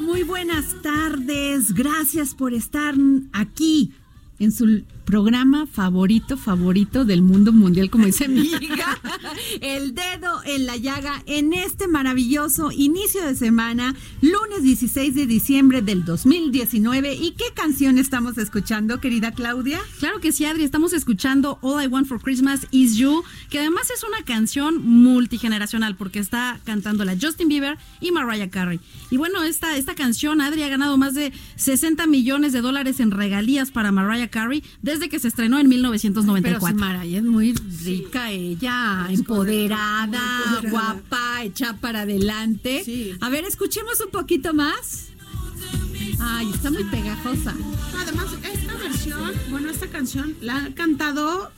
Muy buenas tardes. Gracias por estar aquí en su programa favorito, favorito del mundo mundial, como dice mi hija. El dedo en la llaga en este maravilloso inicio de semana, lunes 16 de diciembre del 2019. ¿Y qué canción estamos escuchando, querida Claudia? Claro que sí, Adri, estamos escuchando All I Want for Christmas Is You, que además es una canción multigeneracional porque está cantando la Justin Bieber y Mariah Carey. Y bueno, esta, esta canción, Adri, ha ganado más de 60 millones de dólares en regalías para Mariah Carey desde que se estrenó en Pero 1994. si Mariah es muy rica ella, empoderada, guapa, hecha para adelante. A ver, escuchemos un poquito más. Ay, está muy pegajosa. Además, esta versión, bueno, esta canción la ha cantado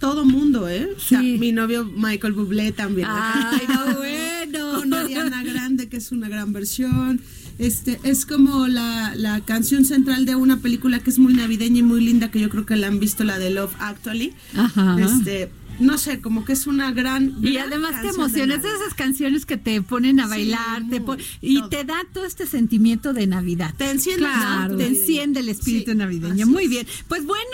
todo mundo, ¿eh? O sea, Sí. mi novio Michael Bublé también. Ay, no, bueno. Con Ariana Grande, que es una gran versión. Este, es como la, la canción central de una película que es muy navideña y muy linda, que yo creo que la han visto, la de Love Actually. Ajá. Este, no sé, como que es una gran. Y gran además te emocionas de esas canciones que te ponen a bailar te pon- y todo. te da todo este sentimiento de Navidad. Te enciende Claro, te enciende el espíritu Sí, navideño. Muy es. bien. Pues bueno,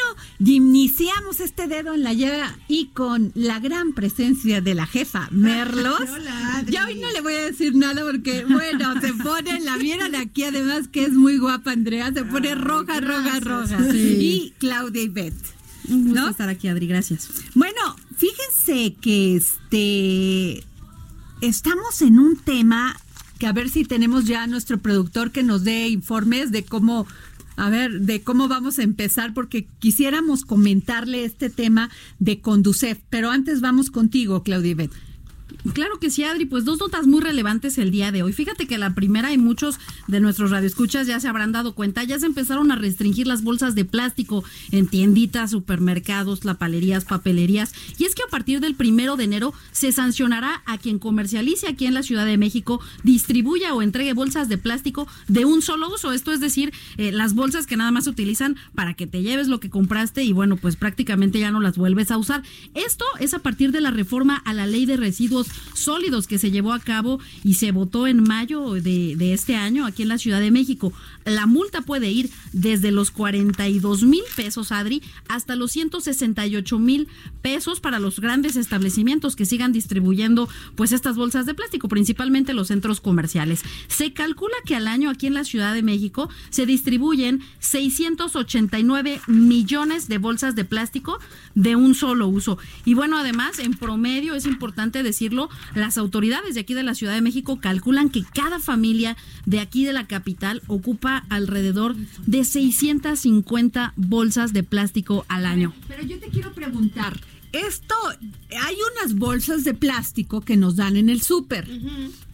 iniciamos este dedo en la llaga y con la gran presencia de la jefa Merlos. Hola, ya hoy no le voy a decir nada porque, bueno, se pone, la vieron aquí además que es muy guapa Andrea, se pone roja, roja, roja. Sí. Y Claudia y Beth. Un gusto ¿No? estar aquí, Adri, gracias. Bueno, fíjense que este estamos en un tema que a ver si tenemos ya a nuestro productor que nos dé informes de cómo a ver, de cómo vamos a empezar, porque quisiéramos comentarle este tema de Conducef, pero antes vamos contigo, Claudia. Claro que sí, Adri, pues dos notas muy relevantes el día de hoy. Fíjate que la primera y muchos de nuestros radioescuchas ya se habrán dado cuenta, ya se empezaron a restringir las bolsas de plástico en tienditas, supermercados, lapalerías, papelerías. Y es que a partir del primero de enero se sancionará a quien comercialice aquí en la Ciudad de México, distribuya o entregue bolsas de plástico de un solo uso. Esto es decir, eh, las bolsas que nada más se utilizan para que te lleves lo que compraste y bueno, pues prácticamente ya no las vuelves a usar. Esto es a partir de la reforma a la ley de residuos sólidos que se llevó a cabo y se votó en mayo de, de este año aquí en la Ciudad de México. La multa puede ir desde los 42 mil pesos, Adri, hasta los 168 mil pesos para los grandes establecimientos que sigan distribuyendo pues estas bolsas de plástico, principalmente los centros comerciales. Se calcula que al año aquí en la Ciudad de México se distribuyen 689 millones de bolsas de plástico de un solo uso. Y bueno, además, en promedio, es importante decirlo, las autoridades de aquí de la Ciudad de México calculan que cada familia de aquí de la capital ocupa alrededor de 650 bolsas de plástico al año. Pero yo te quiero preguntar, esto, hay unas bolsas de plástico que nos dan en el súper,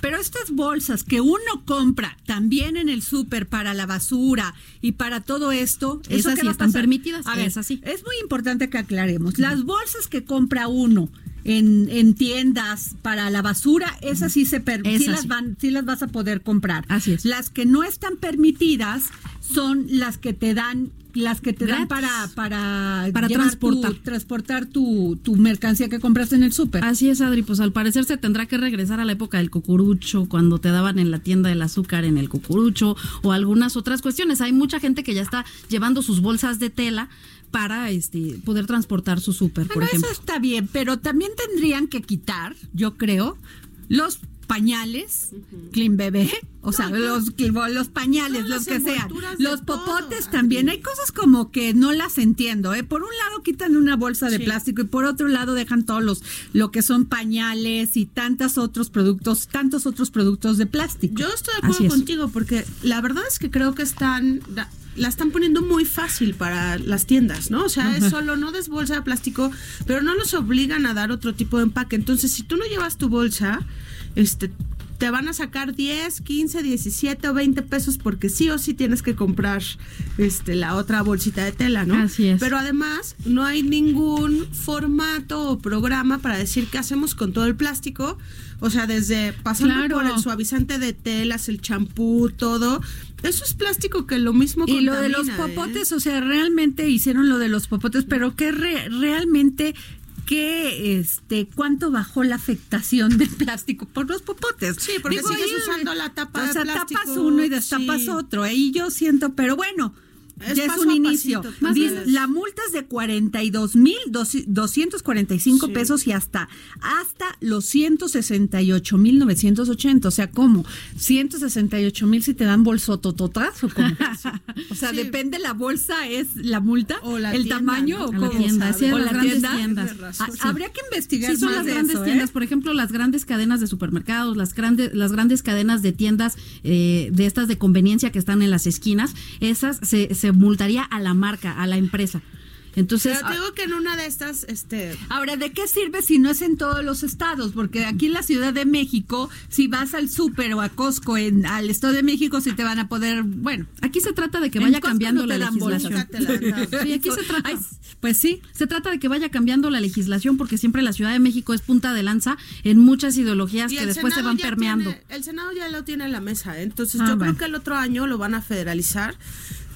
pero estas bolsas que uno compra también en el súper para la basura y para todo esto, ¿eso Esas sí están permitidas, A ver, esas sí. Es muy importante que aclaremos, las bolsas que compra uno en, en tiendas para la basura, esas sí se per- sí las van, sí las vas a poder comprar. Así es. Las que no están permitidas son las que te dan las que te dan para para Para transportar. tu, transportar tu, tu mercancía que compraste en el súper. Así es, Adri, pues al parecer se tendrá que regresar a la época del cucurucho, cuando te daban en la tienda del azúcar en el cucurucho o algunas otras cuestiones. Hay mucha gente que ya está llevando sus bolsas de tela para este poder transportar su súper, por Bueno, ejemplo. eso está bien, pero también tendrían que quitar, yo creo, los pañales, Clean Bebé, o sea, los, los pañales, los que sean. Los popotes también. Hay cosas como que no las entiendo, ¿eh? Por un lado quitan una bolsa de Sí. plástico y por otro lado dejan todos los, lo que son pañales y tantos otros productos, tantos otros productos de plástico. Yo estoy de Así acuerdo es. contigo porque la verdad es que creo que están la, están poniendo muy fácil para las tiendas, ¿no? O sea, es solo no des bolsa de plástico, pero no los obligan a dar otro tipo de empaque. Entonces, si tú no llevas tu bolsa, este te van a sacar 10, 15, 17 o 20 pesos porque sí o sí tienes que comprar este la otra bolsita de tela, ¿no? Así es. Pero además no hay ningún formato o programa para decir qué hacemos con todo el plástico. O sea, desde pasando Claro. por el suavizante de telas, el champú, todo. Eso es plástico que lo mismo Y lo de los ¿eh? popotes, o sea, realmente hicieron lo de los popotes, pero que re- realmente que este cuánto bajó la afectación del plástico por los popotes. Sí, porque sigues ahí, usando la tapa O de sea, plástico, tapas uno y destapas sí. otro. Ahí yo siento, pero bueno, Es ya es un inicio. pasito. Dice, también. la multa es de 42 mil 245 Sí. pesos y hasta hasta los 168 mil 980. O sea, ¿cómo? 168 mil si te dan bolsotototas o cómo? O sea, Sí. depende la bolsa, es la multa, O la el tienda, tamaño ¿no? o la cómo tienda, sí, o las la grandes tienda. tiendas. Ah. Habría que investigar Sí, son más las de grandes eso, ¿eh? tiendas, por ejemplo, las grandes cadenas de supermercados, las grandes, las grandes cadenas de tiendas eh, de estas de conveniencia que están en las esquinas, esas se, se multaría a la marca, a la empresa. Entonces, Pero te digo que en una de estas, este, Ahora, ¿de qué sirve si no es en todos los estados? Porque aquí en la Ciudad de México, si vas al súper o a Costco en, al Estado de México, sí te van a poder, bueno, aquí se trata de que vaya cambiando no la legislación. la. Sí, aquí se trata. Ay, pues sí. Se trata de que vaya cambiando la legislación porque siempre la Ciudad de México es punta de lanza en muchas ideologías que después se Senado van ya permeando. tiene- el Senado ya lo tiene en la mesa, ¿eh? entonces Ah, yo bueno. creo que el otro año lo van a federalizar.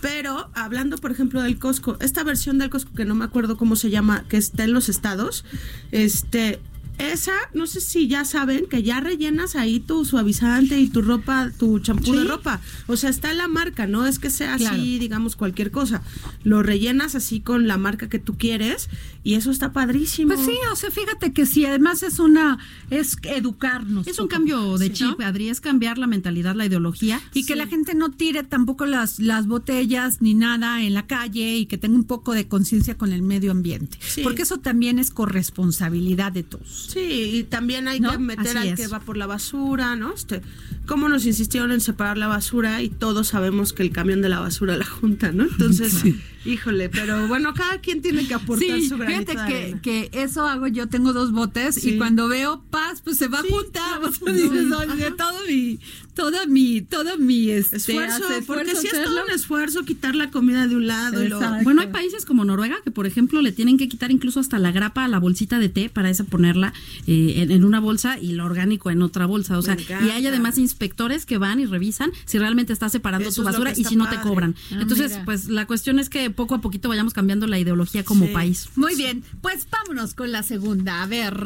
Pero hablando, por ejemplo, del Costco, esta versión del Costco que no me acuerdo cómo se llama, que está en los estados, este, esa, no sé si ya saben que ya rellenas ahí tu suavizante y tu ropa, tu champú de ropa. O sea, está la marca, no es que sea Claro. así, digamos, cualquier cosa. Lo rellenas así con la marca que tú quieres y eso está padrísimo. Pues sí, o sea, fíjate que sí, además es una, es educarnos. Es un poco. cambio de Sí, chip, ¿no? Adri, es cambiar la mentalidad, la ideología. Y que la gente no tire tampoco las, las botellas ni nada en la calle y que tenga un poco de conciencia con el medio ambiente. Sí. Porque eso también es corresponsabilidad de todos. Sí, y también hay ¿No? que meter Así al es. que va por la basura, ¿no? Este, cómo nos insistieron en separar la basura y todos sabemos que el camión de la basura la junta, ¿no? Entonces, híjole, pero bueno, cada quien tiene que aportar Sí, su granito fíjate de que, arena. que eso hago yo, tengo dos botes Sí. y cuando veo paz, pues se va Sí, a juntar. claro, o sea, dices, no. oye, todo mi, todo mi, todo mi este, esfuerzo, hace porque esfuerzo si es hacerlo. todo un esfuerzo quitar la comida de un lado y lo Exacto. Bueno, hay países como Noruega que, por ejemplo, le tienen que quitar incluso hasta la grapa a la bolsita de té para esa ponerla eh, en, en una bolsa y lo orgánico en otra bolsa. O sea, y hay además inspectores que van y revisan si realmente está separando Eso tu basura y si no te cobran. Ah, Entonces, mira. pues la cuestión es que poco a poquito vayamos cambiando la ideología como Sí. país. Muy bien, pues vámonos con la segunda. A ver,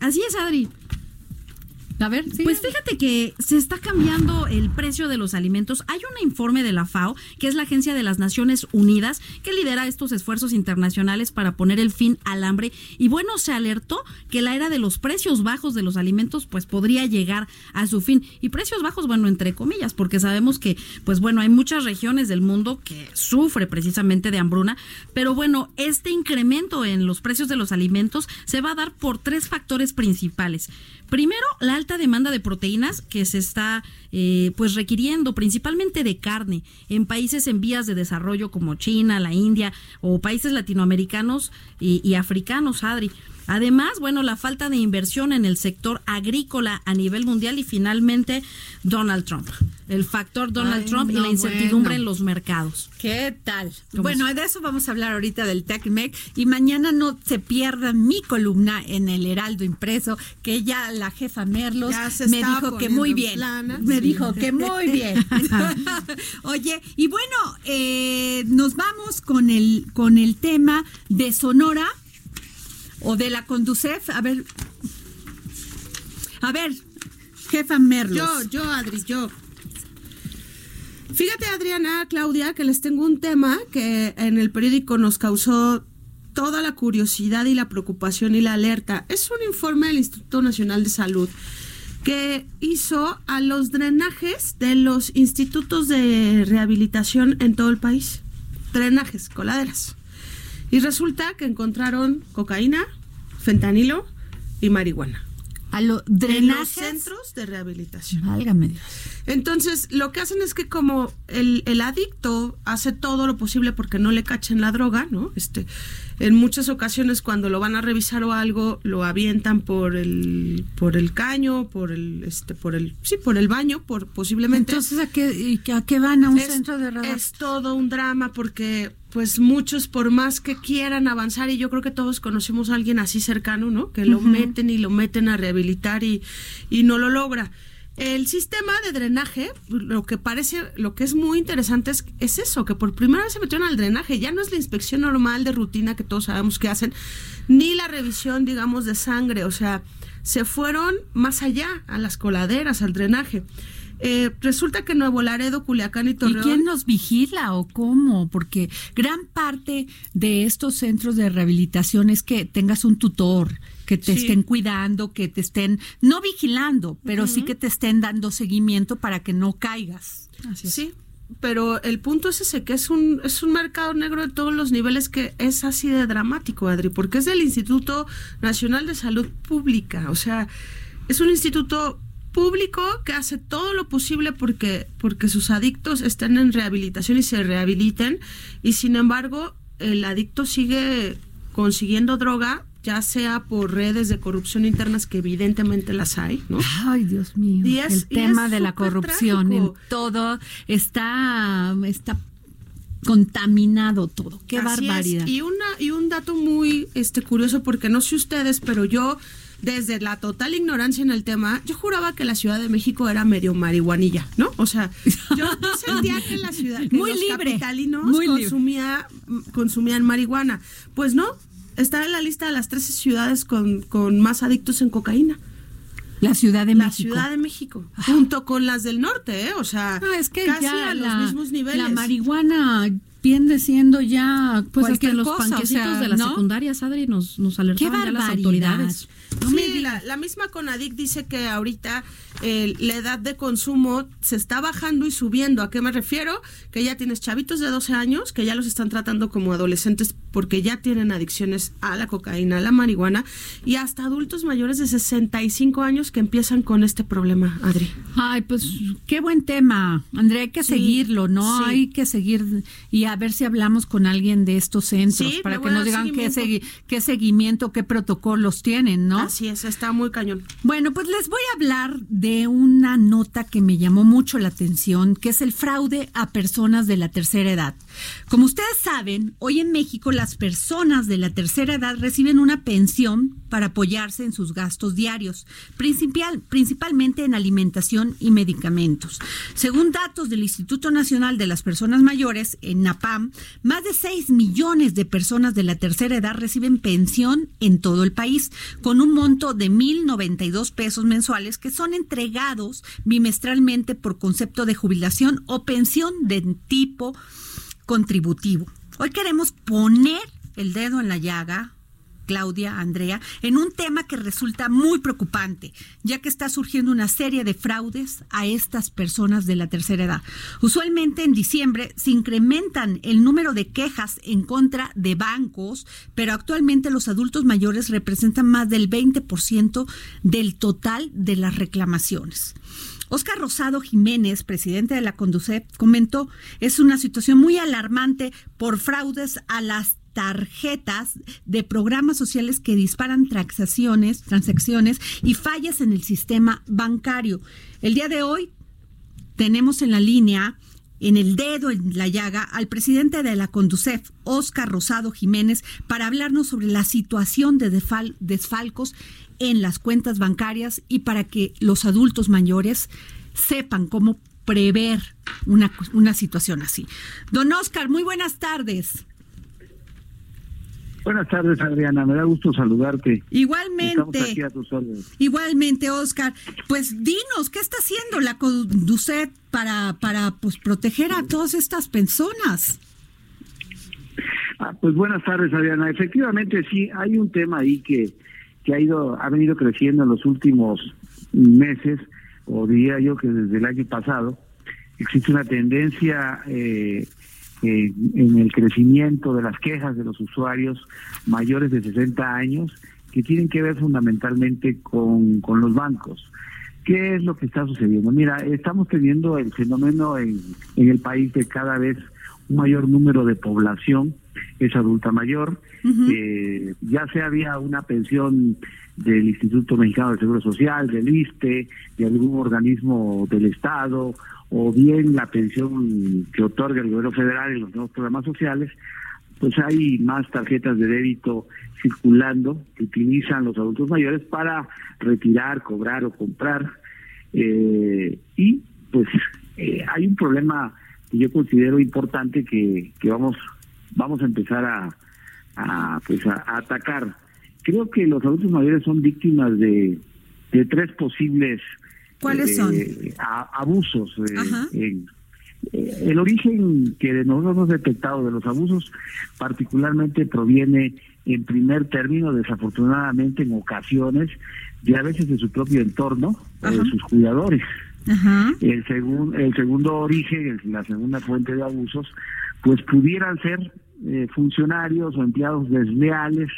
Así es, Adri. A ver, sí. Pues fíjate que se está cambiando el precio de los alimentos. Hay un informe de la FAO, que es la Agencia de las Naciones Unidas, que lidera estos esfuerzos internacionales para poner el fin al hambre. Y bueno, se alertó que la era de los precios bajos de los alimentos, pues podría llegar a su fin. Y precios bajos, bueno, entre comillas, porque sabemos que, pues bueno, hay muchas regiones del mundo que sufre precisamente de hambruna. Pero bueno, este incremento en los precios de los alimentos se va a dar por tres factores principales. Primero, la alta demanda de proteínas que se está eh, pues requiriendo principalmente de carne en países en vías de desarrollo como China, la India o países latinoamericanos y, y africanos, Adri. Además, bueno, la falta de inversión en el sector agrícola a nivel mundial y finalmente Donald Trump. El factor Donald Ay, Trump y la incertidumbre bueno. en los mercados. ¿Qué tal? ¿Cómo Bueno, de eso vamos a hablar ahorita del TECMEC y mañana no se pierdan mi columna en el Heraldo Impreso, que ya la jefa Merlos Ya se me dijo que muy bien. plana. Me Sí. dijo que muy bien. Oye, y bueno, eh, nos vamos con el, con el tema de Sonora o de la Conducef. A ver, a ver, jefa Merlos. Yo, yo, Adri, yo. Fíjate, Adriana, Claudia, que les tengo un tema que en el periódico nos causó toda la curiosidad y la preocupación y la alerta. Es un informe del Instituto Nacional de Salud que hizo a los drenajes de los institutos de rehabilitación en todo el país. Drenajes, coladeras. Y resulta que encontraron cocaína, fentanilo y marihuana. a los En los drenajes. centros de rehabilitación. Válgame Dios. Entonces, lo que hacen es que como el, el adicto hace todo lo posible porque no le cachen la droga, ¿no? Este, en muchas ocasiones cuando lo van a revisar o algo, lo avientan por el, por el caño, por el, este, por el, sí, por el baño, por posiblemente. Entonces, ¿a qué, a qué van a un es, centro de radar? es todo un drama porque pues muchos por más que quieran avanzar y yo creo que todos conocemos a alguien así cercano, ¿no? Que lo meten y lo meten a rehabilitar y, y no lo logra. El sistema de drenaje, lo que parece, lo que es muy interesante es, es eso, que por primera vez se metieron al drenaje, ya no es la inspección normal de rutina que todos sabemos que hacen, ni la revisión, digamos, de sangre, o sea, se fueron más allá, a las coladeras, al drenaje. Eh, resulta que Nuevo Laredo, Culiacán y ¿Y Torreón... quién nos vigila o cómo? Porque gran parte de estos centros de rehabilitación es que tengas un tutor, que te Sí. estén cuidando, que te estén, no vigilando, pero sí que te estén dando seguimiento para que no caigas. Sí, pero el punto es ese, que es un, es un mercado negro de todos los niveles que es así de dramático, Adri, porque es del Instituto Nacional de Salud Pública, o sea, es un instituto público que hace todo lo posible porque, porque sus adictos estén en rehabilitación y se rehabiliten, y sin embargo, el adicto sigue consiguiendo droga ya sea por redes de corrupción internas que evidentemente las hay, ¿no? Ay, Dios mío. Y es- el y tema es de la corrupción trágico. en todo está, está contaminado todo. Qué Así es. barbaridad. Y una y un dato muy este curioso porque no sé ustedes, pero yo desde la total ignorancia en el tema, yo juraba que la Ciudad de México era medio marihuanilla, ¿no? O sea, yo, yo sentía que la ciudad, que Muy los libre, capitalinos muy libre. consumía, consumían marihuana. Pues no, está en la lista de las 13 ciudades con, con más adictos en cocaína. la Ciudad de La México. Ciudad de México, junto con las del norte, ¿eh? O sea, No, es que casi ya a la, los mismos niveles. la marihuana viene siendo ya Pues hasta cualquier en los cosa, o panquecitos sea, de las ¿no? secundarias, Adri, nos, nos Qué alertaban ya las autoridades. No sí, la, la misma Conadic dice que ahorita eh, la edad de consumo se está bajando y subiendo. ¿A qué me refiero? Que ya tienes chavitos de 12 años que ya los están tratando como adolescentes porque ya tienen adicciones a la cocaína, a la marihuana y hasta adultos mayores de 65 años que empiezan con este problema, Adri. Ay, pues qué buen tema, Andrea, hay que Sí, seguirlo, ¿no? sí. Hay que seguir y a ver si hablamos con alguien de estos centros para que nos digan qué, segui- qué seguimiento, qué protocolos tienen, ¿no? Así es, está muy cañón. Bueno, pues les voy a hablar de una nota que me llamó mucho la atención, que es el fraude a personas de la tercera edad. Como ustedes saben, hoy en México las personas de la tercera edad reciben una pensión para apoyarse en sus gastos diarios, principal- principalmente en alimentación y medicamentos. Según datos del Instituto Nacional de las Personas Mayores, en NAPAM, más de 6 millones de personas de la tercera edad reciben pensión en todo el país, con un monto de 1.092 pesos mensuales que son entregados bimestralmente por concepto de jubilación o pensión de tipo contributivo. Hoy queremos poner el dedo en la llaga, Claudia, Andrea, en un tema que resulta muy preocupante, ya que está surgiendo una serie de fraudes a estas personas de la tercera edad. Usualmente en diciembre se incrementan el número de quejas en contra de bancos, pero actualmente los adultos mayores representan más del 20% del total de las reclamaciones. Oscar Rosado Jiménez, presidente de la Conducep, comentó, es una situación muy alarmante por fraudes a las tarjetas de programas sociales que disparan transacciones, transacciones y fallas en el sistema bancario. El día de hoy tenemos en la línea, en el dedo en la llaga, al presidente de la Conducef, Oscar Rosado Jiménez, para hablarnos sobre la situación de desfalcos en las cuentas bancarias y para que los adultos mayores sepan cómo prever una, una situación así. Don Oscar, muy buenas tardes. Buenas tardes, Adriana. Me da gusto saludarte. Aquí Igualmente, a tus órdenes. igualmente, Oscar. Pues dinos, ¿qué está haciendo la Conducet para, para pues, proteger a todas estas personas? Ah, pues buenas tardes, Adriana. Efectivamente, sí, hay un tema ahí que, que ha ido, ha venido creciendo en los últimos meses, o diría yo que desde el año pasado, existe una tendencia eh, eh, en el crecimiento de las quejas de los usuarios mayores de 60 años que tienen que ver fundamentalmente con, con los bancos. ¿Qué es lo que está sucediendo? Mira, estamos teniendo el fenómeno en, en el país de cada vez un mayor número de población es adulta mayor. Eh, ya se había una pensión del Instituto Mexicano del Seguro Social, del ISTE, de algún organismo del Estado, o bien la pensión que otorga el gobierno federal en los nuevos programas sociales, pues hay más tarjetas de débito circulando que utilizan los adultos mayores para retirar, cobrar o comprar. Eh, y pues eh, hay un problema que yo considero importante que, que vamos vamos a empezar a, pues a, a atacar. Creo que los adultos mayores son víctimas de, de tres posibles ¿Cuáles eh, son? a- abusos. eh, eh, el origen que nosotros hemos detectado de los abusos particularmente proviene en primer término, desafortunadamente en ocasiones, de a veces de su propio entorno o de sus cuidadores. Ajá. El, segun- el segundo origen, la segunda fuente de abusos, pues pudieran ser eh, funcionarios o empleados desleales,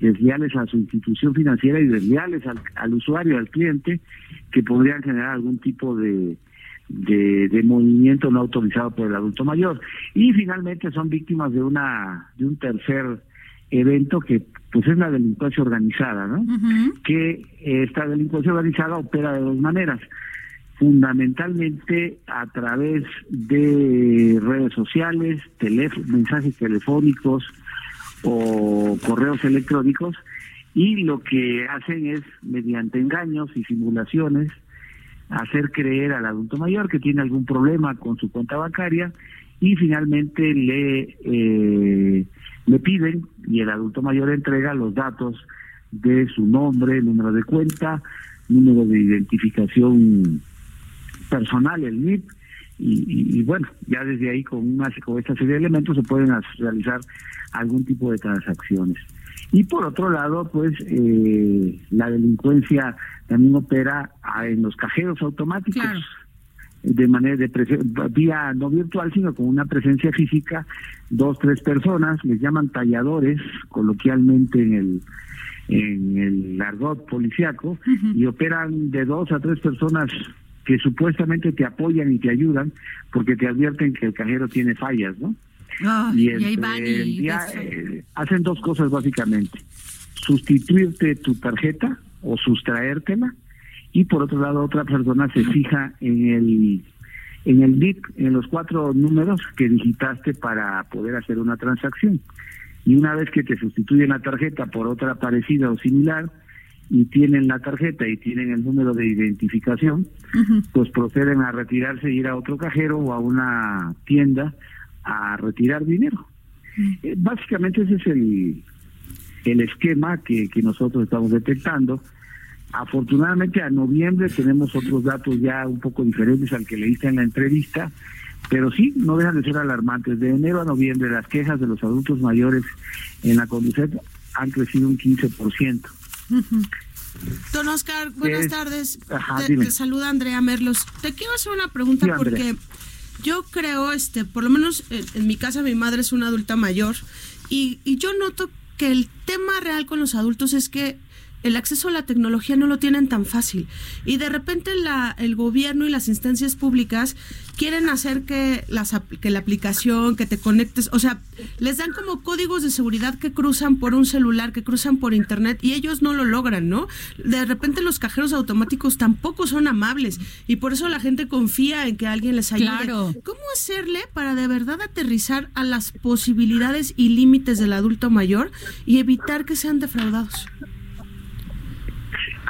desleales a su institución financiera y desleales al, al usuario, al cliente, que podrían generar algún tipo de, de, de movimiento no autorizado por el adulto mayor. Y finalmente son víctimas de una de un tercer evento que pues es la delincuencia organizada, ¿no? Que esta delincuencia organizada opera de dos maneras. Fundamentalmente a través de redes sociales, mensajes telefónicos o correos electrónicos y lo que hacen es, mediante engaños y simulaciones, hacer creer al adulto mayor que tiene algún problema con su cuenta bancaria y finalmente le eh, le piden y el adulto mayor entrega los datos de su nombre, número de cuenta, número de identificación personal, el NIP, y, y- y bueno, ya desde ahí con, una, con esta serie de elementos se pueden realizar algún tipo de transacciones. Y por otro lado, pues eh, la delincuencia también opera ah, en los cajeros automáticos. Claro. De manera de vía no virtual, sino con una presencia física, dos, tres personas, les llaman talladores, coloquialmente en el en el argot policiaco, y operan de dos a tres personas que supuestamente te apoyan y te ayudan porque te advierten que el cajero tiene fallas, ¿no? Ay, y, y ahí entre van el y día, eso. eh, hacen dos cosas básicamente. Sustituirte tu tarjeta o sustraértela y por otro lado otra persona se fija en el en el NIP, en los cuatro números que digitaste para poder hacer una transacción. Y una vez que te sustituyen la tarjeta por otra parecida o similar y tienen la tarjeta y tienen el número de identificación, pues proceden a retirarse, ir a otro cajero o a una tienda a retirar dinero. Eh, básicamente ese es el, el esquema que, que nosotros estamos detectando. Afortunadamente a noviembre tenemos otros datos ya un poco diferentes al que leíste en la entrevista, pero sí, no dejan de ser alarmantes. De enero a noviembre las quejas de los adultos mayores en la Conducet han crecido un 15%. Don Oscar, buenas Es- tardes. Ajá, te, saluda Andrea Merlos. Te quiero hacer una pregunta Sí, porque yo creo, este, por lo menos en, en mi casa mi madre es una adulta mayor y, y yo noto que el tema real con los adultos es que el acceso a la tecnología no lo tienen tan fácil. Y de repente la, el gobierno y las instancias públicas quieren hacer que, las, que la aplicación, que te conectes, o sea, les dan como códigos de seguridad que cruzan por un celular, que cruzan por internet y ellos no lo logran, ¿no? De repente los cajeros automáticos tampoco son amables y por eso la gente confía en que alguien les ayude. Claro. ¿Cómo hacerle para de verdad aterrizar a las posibilidades y límites del adulto mayor y evitar que sean defraudados?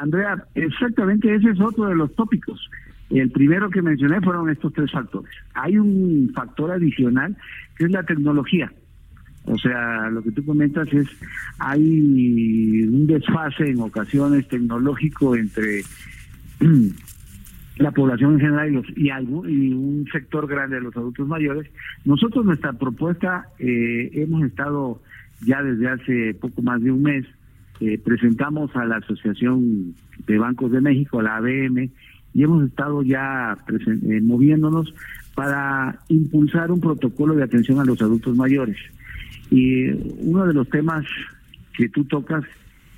Andrea, exactamente ese es otro de los tópicos. El primero que mencioné fueron estos tres factores. Hay un factor adicional que es la tecnología. O sea, lo que tú comentas es, hay un desfase en ocasiones tecnológico entre la población en general y, los, y, algo, un sector grande de los adultos mayores. Nosotros nuestra propuesta eh, hemos estado ya desde hace poco más de un mes, eh, presentamos a la Asociación de Bancos de México, la ABM, y hemos estado ya eh, moviéndonos para impulsar un protocolo de atención a los adultos mayores. Y uno de los temas que tú tocas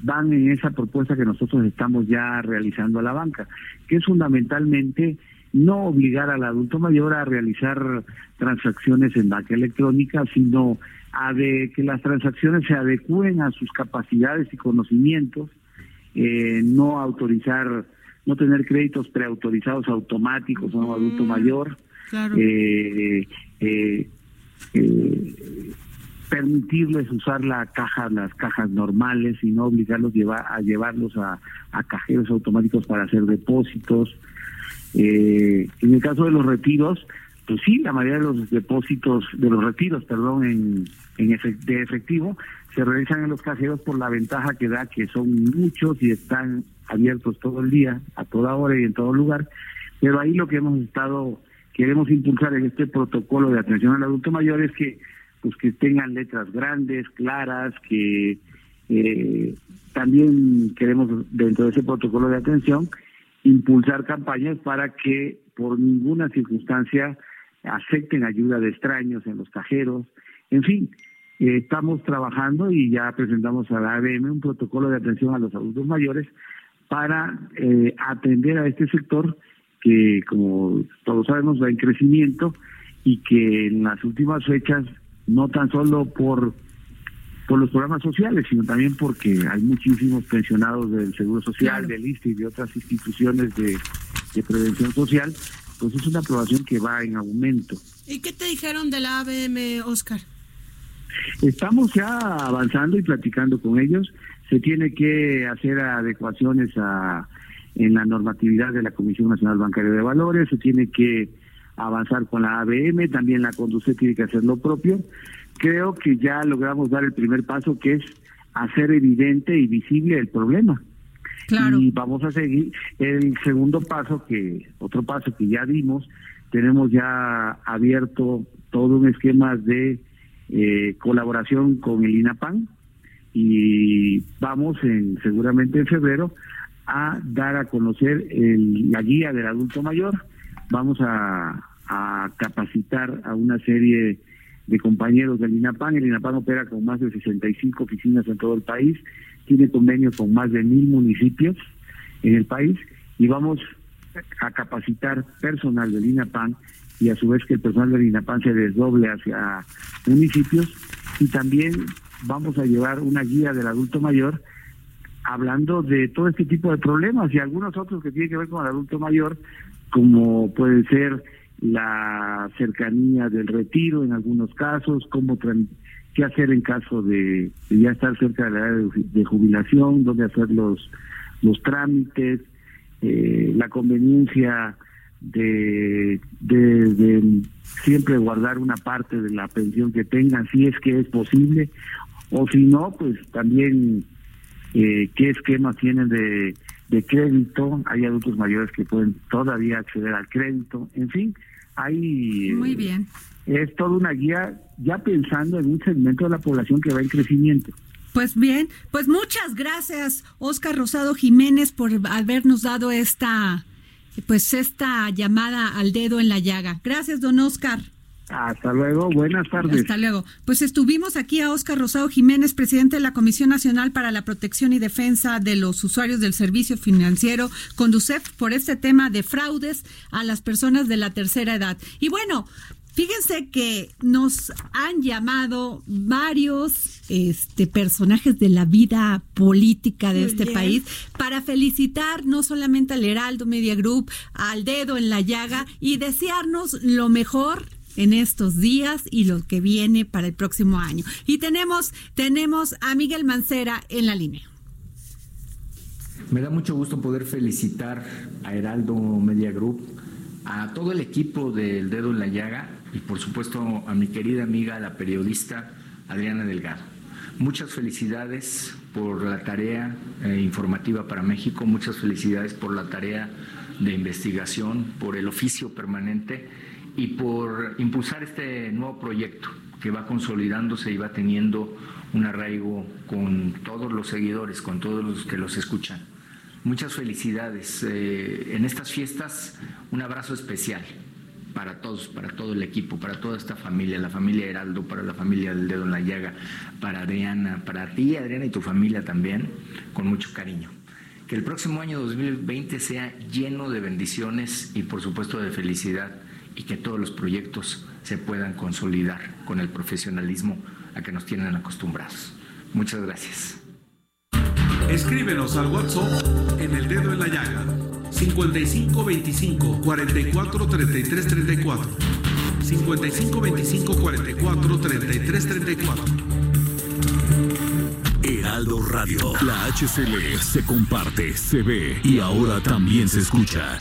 van en esa propuesta que nosotros estamos ya realizando a la banca, que es fundamentalmente no obligar al adulto mayor a realizar transacciones en banca electrónica, sino a de que las transacciones se adecúen a sus capacidades y conocimientos, eh, no autorizar, no tener créditos preautorizados automáticos a un adulto mayor, Claro. eh, eh, eh, permitirles usar la caja, las cajas normales y no obligarlos llevar, a llevarlos a, a cajeros automáticos para hacer depósitos. Eh, en el caso de los retiros, pues sí, la mayoría de los depósitos, de los retiros, perdón, en, en de efectivo, se realizan en los cajeros por la ventaja que da que son muchos y están abiertos todo el día, a toda hora y en todo lugar. Pero ahí lo que hemos estado, queremos impulsar en este protocolo de atención al adulto mayor es que pues que tengan letras grandes, claras, que eh, también queremos dentro de ese protocolo de atención impulsar campañas para que por ninguna circunstancia acepten ayuda de extraños en los cajeros. En fin, eh, estamos trabajando y ya presentamos a la ABM un protocolo de atención a los adultos mayores para eh, atender a este sector que, como todos sabemos, va en crecimiento y que en las últimas fechas, no tan solo por por los programas sociales, sino también porque hay muchísimos pensionados del Seguro Social, Claro. del ISTE y de otras instituciones de, de prevención social, pues es una población que va en aumento. ¿Y qué te dijeron de la ABM, Oscar? Estamos ya avanzando y platicando con ellos. Se tiene que hacer adecuaciones a, en la normatividad de la Comisión Nacional Bancaria de Valores, se tiene que avanzar con la ABM, también la Conduce tiene que hacer lo propio. Creo que ya logramos dar el primer paso, que es hacer evidente y visible el problema. Claro. Y vamos a seguir. El segundo paso, que otro paso que ya dimos, tenemos ya abierto todo un esquema de eh, colaboración con el INAPAN y vamos en seguramente en febrero a dar a conocer el- la guía del adulto mayor. Vamos a, a capacitar a una serie de compañeros del INAPAN. El INAPAN opera con más de 65 oficinas en todo el país, tiene convenios con más de mil municipios en el país y vamos a capacitar personal del INAPAN y a su vez que el personal del INAPAN se desdoble hacia municipios. Y también vamos a llevar una guía del adulto mayor hablando de todo este tipo de problemas y algunos otros que tienen que ver con el adulto mayor, como puede ser la cercanía del retiro en algunos casos, cómo qué hacer en caso de, ya estar cerca de la edad de jubilación, dónde hacer los, los trámites, eh, la conveniencia de, de, de siempre guardar una parte de la pensión que tengan, si es que es posible, o si no, pues también eh, qué esquemas tienen de, de crédito. Hay adultos mayores que pueden todavía acceder al crédito. En fin, hay... eh, Muy bien. Es toda una guía ya pensando en un segmento de la población que va en crecimiento. Pues bien, pues muchas gracias, Oscar Rosado Jiménez, por habernos dado esta, pues esta llamada al dedo en la llaga. Gracias, don Oscar. Hasta luego, buenas tardes. Hasta luego. Pues estuvimos aquí a Óscar Rosado Jiménez, presidente de la Comisión Nacional para la Protección y Defensa de los Usuarios del Servicio Financiero, Conducef, por este tema de fraudes a las personas de la tercera edad. Y bueno, Fíjense que nos han llamado varios este, personajes de la vida política de Muy este bien. país para felicitar no solamente al Heraldo Media Group, al dedo en la llaga y desearnos lo mejor en estos días y lo que viene para el próximo año. Y tenemos, tenemos a Miguel Mancera en la línea. Me da mucho gusto poder felicitar a Heraldo Media Group, a todo el equipo del Dedo en la Llaga y por supuesto a mi querida amiga, la periodista Adriana Delgado. Muchas felicidades por la tarea eh, informativa para México, muchas felicidades por la tarea de investigación, por el oficio permanente y por impulsar este nuevo proyecto que va consolidándose y va teniendo un arraigo con todos los seguidores, con todos los que los escuchan. Muchas felicidades. Eh, en estas fiestas, un abrazo especial para todos, para todo el equipo, para toda esta familia, la familia Heraldo, para la familia del Dedo en la Llaga, para Adriana, para ti, Adriana, y tu familia también, con mucho cariño. Que el próximo año 2020 sea lleno de bendiciones y por supuesto de felicidad y que todos los proyectos se puedan consolidar con el profesionalismo a que nos tienen acostumbrados. Muchas gracias. Escríbenos al WhatsApp en el dedo en la llaga 55 25 44 33 34 55 25 44 33 34 Heraldo Radio. La HCL se comparte, se ve y ahora también se escucha.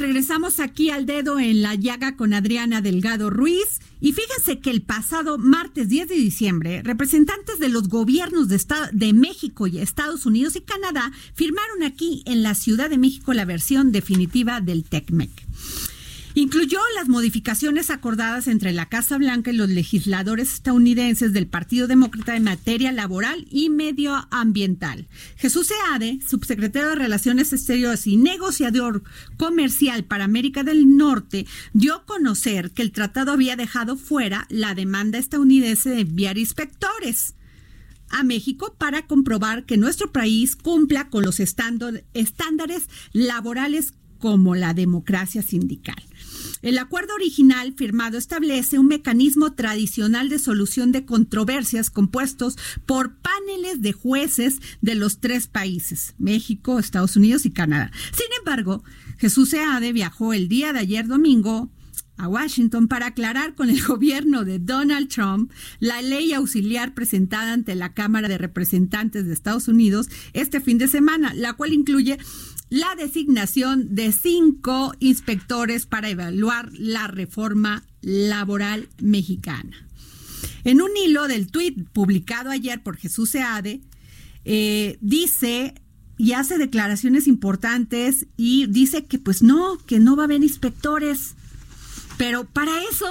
regresamos aquí al dedo en la llaga con Adriana Delgado Ruiz. Y fíjense que el pasado martes 10 de diciembre, representantes de los gobiernos de, Esta- de México y Estados Unidos y Canadá firmaron aquí en la Ciudad de México la versión definitiva del TECMEC. Incluyó las modificaciones acordadas entre la Casa Blanca y los legisladores estadounidenses del Partido Demócrata en materia laboral y medioambiental. Jesús Seade, subsecretario de Relaciones Exteriores y negociador comercial para América del Norte, dio a conocer que el tratado había dejado fuera la demanda estadounidense de enviar inspectores a México para comprobar que nuestro país cumpla con los estándar- estándares laborales como la democracia sindical. El acuerdo original firmado establece un mecanismo tradicional de solución de controversias compuestos por paneles de jueces de los tres países, México, Estados Unidos y Canadá. Sin embargo, Jesús Seade viajó el día de ayer domingo a Washington para aclarar con el gobierno de Donald Trump la ley auxiliar presentada ante la Cámara de Representantes de Estados Unidos este fin de semana, la cual incluye la designación de cinco inspectores para evaluar la reforma laboral mexicana. En un hilo del tuit publicado ayer por Jesús Seade, eh, dice y hace declaraciones importantes y dice que pues no, que no va a haber inspectores. Pero para eso,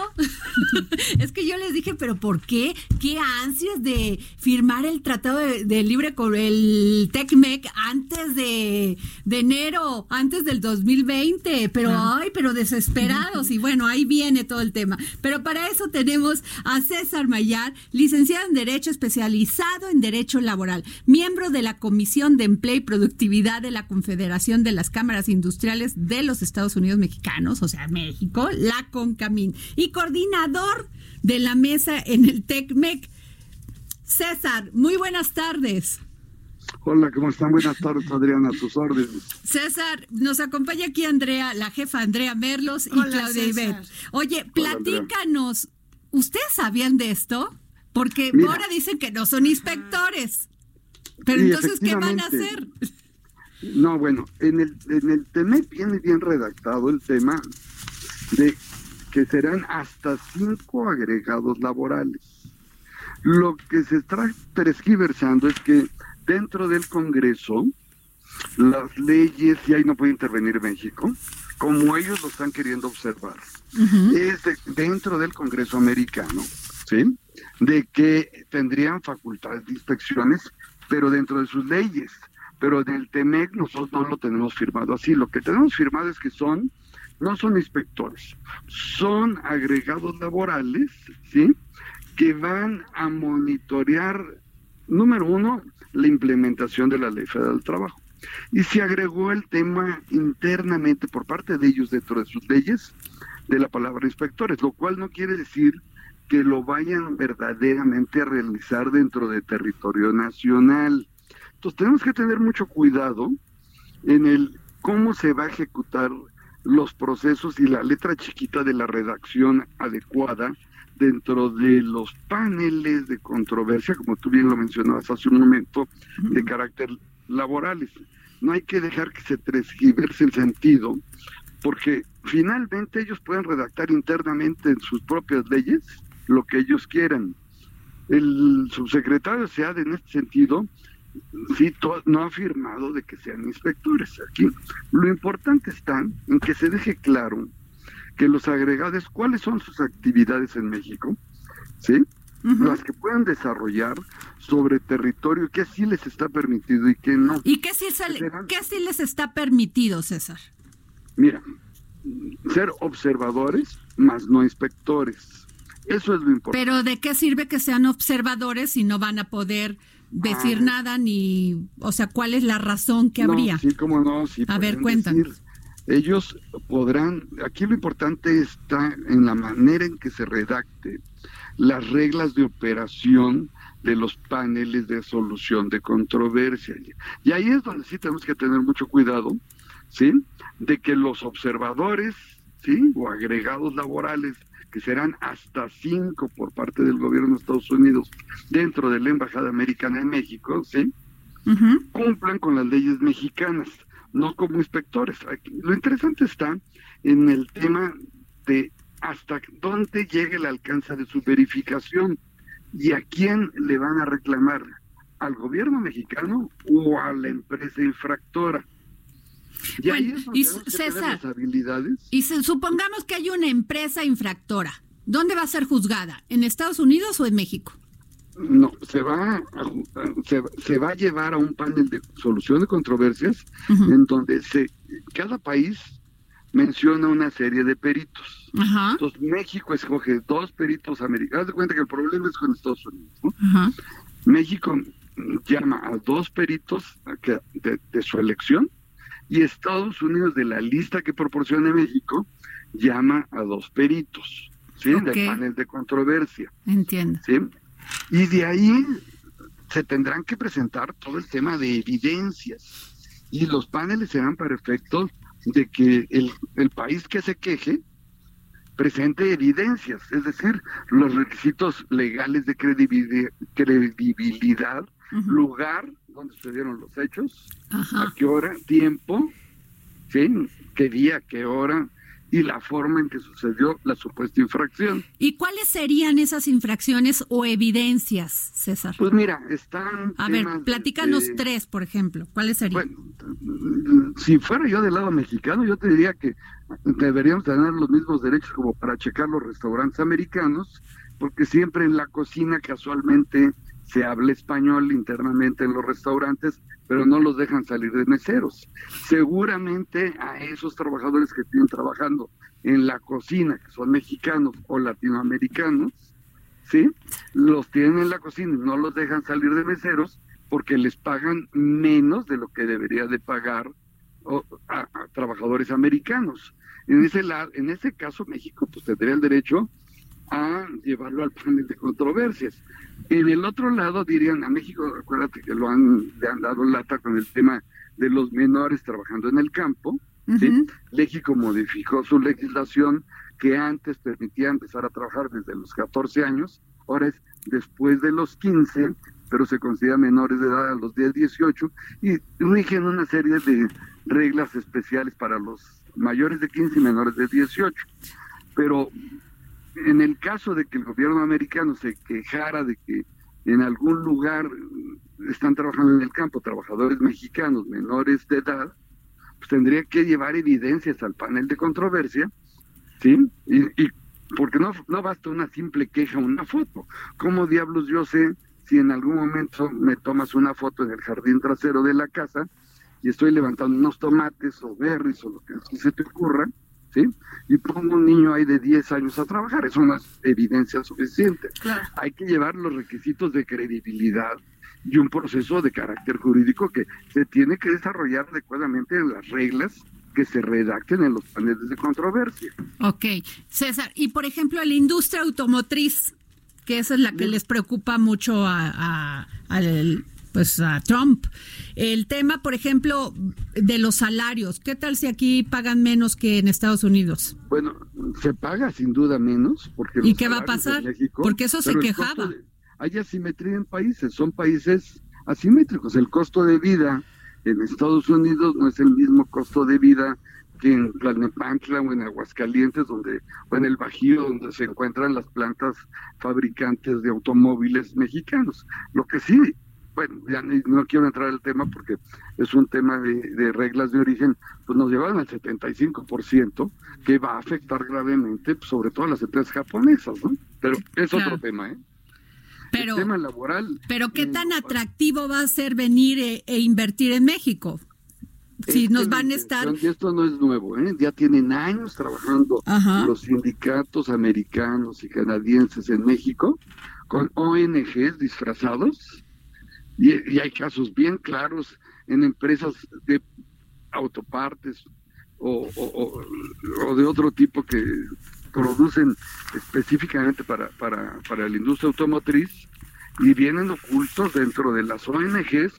es que yo les dije, pero ¿por qué? ¿Qué ansias de firmar el tratado de, de libre con el TECMEC antes de, de enero, antes del 2020? Pero, ay, pero desesperados. Y bueno, ahí viene todo el tema. Pero para eso tenemos a César Mayar, licenciado en Derecho, especializado en Derecho Laboral, miembro de la Comisión de Empleo y Productividad de la Confederación de las Cámaras Industriales de los Estados Unidos Mexicanos, o sea, México, la CONCAMIN, y coordinador de la mesa en el TECMEC. César, muy buenas tardes. Hola, ¿cómo están? Buenas tardes, Adriana, a tus órdenes. César, nos acompaña aquí Andrea, la jefa Andrea Merlos y Hola, Claudia. Ibet. Oye, Hola, platícanos, ¿ustedes sabían de esto? Porque Mira. ahora dicen que no son inspectores. Pero Sí, entonces, ¿qué van a hacer? No, bueno, en el, en el TEMEC viene bien redactado el tema de que serán hasta cinco agregados laborales. Lo que se está tergiversando es que dentro del Congreso, las leyes, y ahí no puede intervenir México, como ellos lo están queriendo observar, es de- dentro del Congreso americano, ¿sí? De que tendrían facultades de inspecciones, pero dentro de sus leyes. Pero del TEMEC nosotros no lo tenemos firmado así. Lo que tenemos firmado es que son, no son inspectores, son agregados laborales, ¿sí? Que van a monitorear, número uno, la implementación de la Ley Federal del Trabajo. Y se agregó el tema internamente por parte de ellos dentro de sus leyes de la palabra inspectores, lo cual no quiere decir que lo vayan verdaderamente a realizar dentro de territorio nacional. Entonces tenemos que tener mucho cuidado en el cómo se va a ejecutar los procesos y la letra chiquita de la redacción adecuada dentro de los paneles de controversia, como tú bien lo mencionabas hace un momento, de carácter laborales. No hay que dejar que se transgiverse el sentido, porque finalmente ellos pueden redactar internamente en sus propias leyes lo que ellos quieran. El subsecretario SEAD en este sentido sí no ha afirmado de que sean inspectores. Aquí lo importante está en que se deje claro que los agregados, cuáles son sus actividades en México, ¿sí? Las que puedan desarrollar sobre territorio, que sí les está permitido y que no. ¿Y qué sí, qué sí les está permitido, César? Mira, ser observadores, más no inspectores. Eso es lo importante. Pero ¿de qué sirve que sean observadores si no van a poder decir Ah. nada ni, o sea, cuál es la razón que No, habría? sí, cómo no, sí. A ver, cuéntanos. decir. ellos podrán, aquí lo importante está en la manera en que se redacte las reglas de operación de los paneles de solución de controversia. Y ahí es donde sí tenemos que tener mucho cuidado, ¿sí? De que los observadores, ¿sí? O agregados laborales, que serán hasta cinco por parte del gobierno de Estados Unidos dentro de la Embajada Americana en México, ¿sí? cumplan con las leyes mexicanas, no como inspectores. Aquí- lo interesante está en el tema de hasta dónde llega el alcance de su verificación y a quién le van a reclamar, al gobierno mexicano o a la empresa infractora. Y ahí Bueno, es donde y tenemos que tener César, las habilidades. Y se- supongamos que hay una empresa infractora. ¿Dónde va a ser juzgada? ¿En Estados Unidos o en México? No, se va a, se, se va a llevar a un panel de solución de controversias en donde se cada país menciona una serie de peritos. Ajá. Entonces México escoge dos peritos americanos. Haz de cuenta que el problema es con Estados Unidos. ¿no? Ajá. México llama a dos peritos que- de, de su elección y Estados Unidos de la lista que proporciona México llama a dos peritos, ¿sí? Ok. Del panel de controversia. Entiendo. ¿sí? Y de ahí se tendrán que presentar todo el tema de evidencias. Y los paneles serán para efectos de que el, el país que se queje presente evidencias, es decir, los requisitos legales de credibilidad, credibilidad lugar donde sucedieron los hechos, a qué hora, tiempo, ¿sí? qué día, qué hora y la forma en que sucedió la supuesta infracción. ¿Y cuáles serían esas infracciones o evidencias, César? Pues mira, están. A ver, platícanos tres, por ejemplo. ¿Cuáles serían? Si fuera yo del lado mexicano, yo te diría que deberíamos tener los mismos derechos como para checar los restaurantes americanos, porque siempre en la cocina casualmente se habla español internamente en los restaurantes, pero no los dejan salir de meseros. Seguramente a esos trabajadores que tienen trabajando en la cocina, que son mexicanos o latinoamericanos, ¿sí? Los tienen en la cocina y no los dejan salir de meseros porque les pagan menos de lo que debería de pagar a, a trabajadores americanos. En ese, en ese caso, México pues tendría el derecho a llevarlo al panel de controversias. En el otro lado dirían, a México, acuérdate que lo han, le han dado lata con el tema de los menores trabajando en el campo, ¿sí? México modificó su legislación que antes permitía empezar a trabajar desde los 14 años, ahora es después de los 15, pero se considera menores de edad a los 10, 18 y rigen una serie de reglas especiales para los mayores de 15 y menores de 18. Pero en el caso de que el gobierno americano se quejara de que en algún lugar mm, están trabajando en el campo trabajadores mexicanos menores de edad, pues tendría que llevar evidencias al panel de controversia, ¿sí? Y, y porque no, no basta una simple queja, una foto. ¿Cómo diablos yo sé si en algún momento me tomas una foto en el jardín trasero de la casa y estoy levantando unos tomates o berries o lo que se te ocurra, ¿sí? Y pongo un niño ahí de 10 años a trabajar, eso no es evidencia suficiente. Hay que llevar los requisitos de credibilidad y un proceso de carácter jurídico que se tiene que desarrollar adecuadamente en las reglas que se redacten en los paneles de controversia. Ok, César, y por ejemplo, la industria automotriz, que esa es la que les preocupa mucho a, a- al- pues a Trump. El tema, por ejemplo, de los salarios, ¿qué tal si aquí pagan menos que en Estados Unidos? Bueno, se paga sin duda menos. Porque ¿Y qué va a pasar? México- Porque eso se quejaba. de- hay asimetría en países, son países asimétricos. El costo de vida en Estados Unidos no es el mismo costo de vida que en Tlalnepantla o en Aguascalientes, donde, o en el Bajío, donde se encuentran las plantas fabricantes de automóviles mexicanos. Lo que sí, bueno, ya no quiero entrar al tema porque es un tema de, de reglas de origen, pues nos llevan al 75%, que va a afectar gravemente, pues, sobre todo a las empresas japonesas, ¿no? Pero es Claro. otro tema, ¿eh? Pero, el tema laboral. pero ¿qué eh, tan atractivo va a ser venir e, e invertir en México? Si nos van a estar... Y esto no es nuevo, ¿eh? ya tienen años trabajando Ajá. los sindicatos americanos y canadienses en México con ONGs disfrazados y, hay casos bien claros en empresas de autopartes o- o de otro tipo que producen específicamente para, para, para la industria automotriz y vienen ocultos dentro de las ONGs,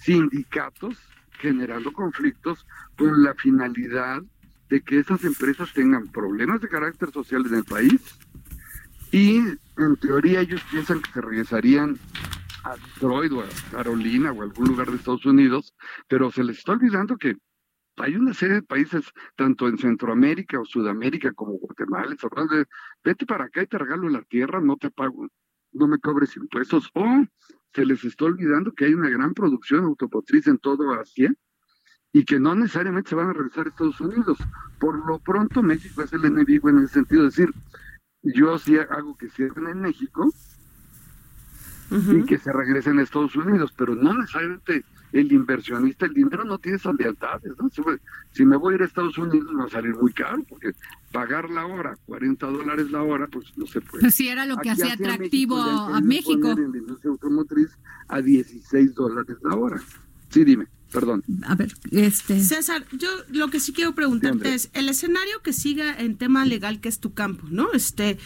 sindicatos, generando conflictos con la finalidad de que esas empresas tengan problemas de carácter social en el país y en teoría ellos piensan que se regresarían a Detroit o a Carolina o algún lugar de Estados Unidos, pero se les está olvidando que hay una serie de países, tanto en Centroamérica o Sudamérica como Guatemala, el de, vete para acá y te regalo la tierra, no te pago, no me cobres impuestos, o se les está olvidando que hay una gran producción automotriz en todo Asia y que no necesariamente se van a regresar a Estados Unidos. Por lo pronto México es el enemigo en ese sentido, es decir, yo sí hago que cierren en México y que se regresen a Estados Unidos, pero no necesariamente el inversionista, el dinero no tiene esas lealtades, ¿no? Si, si me voy a ir a Estados Unidos me va a salir muy caro, porque pagar la hora, 40 dólares la hora, pues no se puede. Pues sí, era lo que Aquí hacía atractivo a México. poner En la industria automotriz a 16 dólares la hora. Sí, dime, perdón. A ver, este... César, yo lo que sí quiero preguntarte es el escenario que siga en tema legal que es tu campo, ¿no? Este,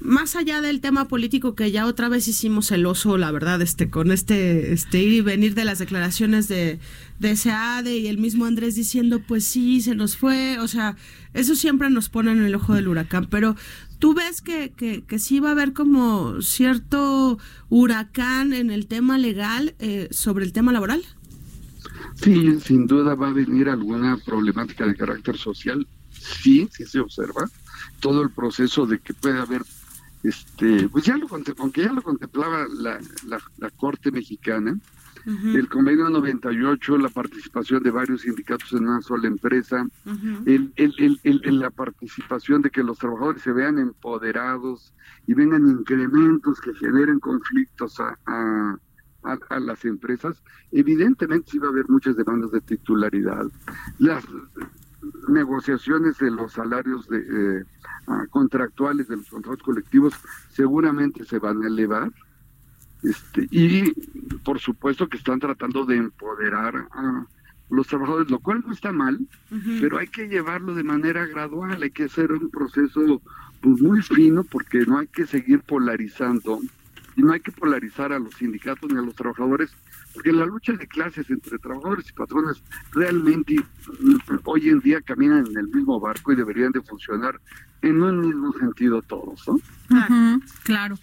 más allá del tema político que ya otra vez hicimos el oso, la verdad, este, con este, este ir y venir de las declaraciones de, de SEADE y el mismo Andrés diciendo, pues sí, se nos fue, o sea, eso siempre nos pone en el ojo del huracán, pero ¿tú ves que, que, que sí va a haber como cierto huracán en el tema legal eh, sobre el tema laboral? Sí, sin duda va a venir alguna problemática de carácter social. Sí, sí se observa. Todo el proceso de que puede haber, este, pues ya lo aunque ya lo contemplaba la, la, la Corte Mexicana, el convenio 98, la participación de varios sindicatos en una sola empresa, el, el, el, el- el- la participación de que los trabajadores se vean empoderados y vengan incrementos que generen conflictos a, a, a- a las empresas, evidentemente sí va a haber muchas demandas de titularidad. Las negociaciones de los salarios de, eh, ah, contractuales de los contratos colectivos seguramente se van a elevar. Este, y por supuesto que están tratando de empoderar a los trabajadores, lo cual no está mal, pero hay que llevarlo de manera gradual, hay que hacer un proceso pues muy fino porque no hay que seguir polarizando y no hay que polarizar a los sindicatos ni a los trabajadores porque la lucha de clases entre trabajadores y patrones realmente mm, hoy en día caminan en el mismo barco y deberían de funcionar en un mismo sentido todos, ¿no? Ujú, claro.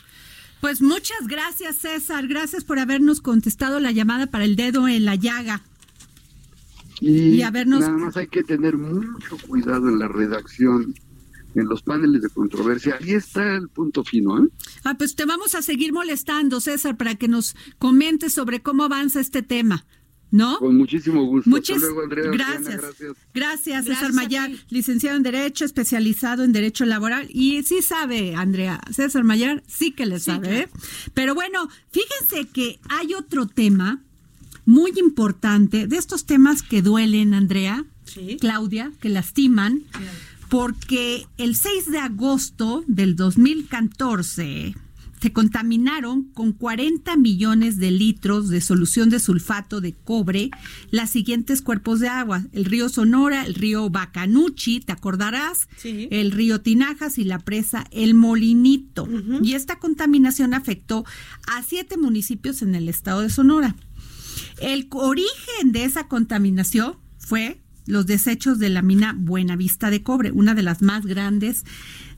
Pues muchas gracias, César. Gracias por habernos contestado la llamada para el dedo en la llaga. Y, Y habernos- nada más hay que tener mucho cuidado en la redacción, en los paneles de controversia. Ahí está el punto fino, ¿eh? Ah, pues te vamos a seguir molestando, César, para que nos comentes sobre cómo avanza este tema, ¿no? Con muchísimo gusto. Muchas Hasta luego, Andrea. Diana, gracias. gracias. César Mayar, licenciado en Derecho, especializado en Derecho Laboral. Y sí sabe, Andrea, César Mayar sí que le sabe. ¿eh? Pero bueno, fíjense que hay otro tema muy importante, de estos temas que duelen, Andrea, Sí. Claudia, que lastiman, porque el 6 de agosto del 2014 se contaminaron con 40 millones de litros de solución de sulfato de cobre las siguientes cuerpos de agua, el río Sonora, el río Bacanuchi, te acordarás, Sí. el río Tinajas y la presa El Molinito. Y esta contaminación afectó a siete municipios en el estado de Sonora. El origen de esa contaminación fue los desechos de la mina Buenavista de Cobre, una de las más grandes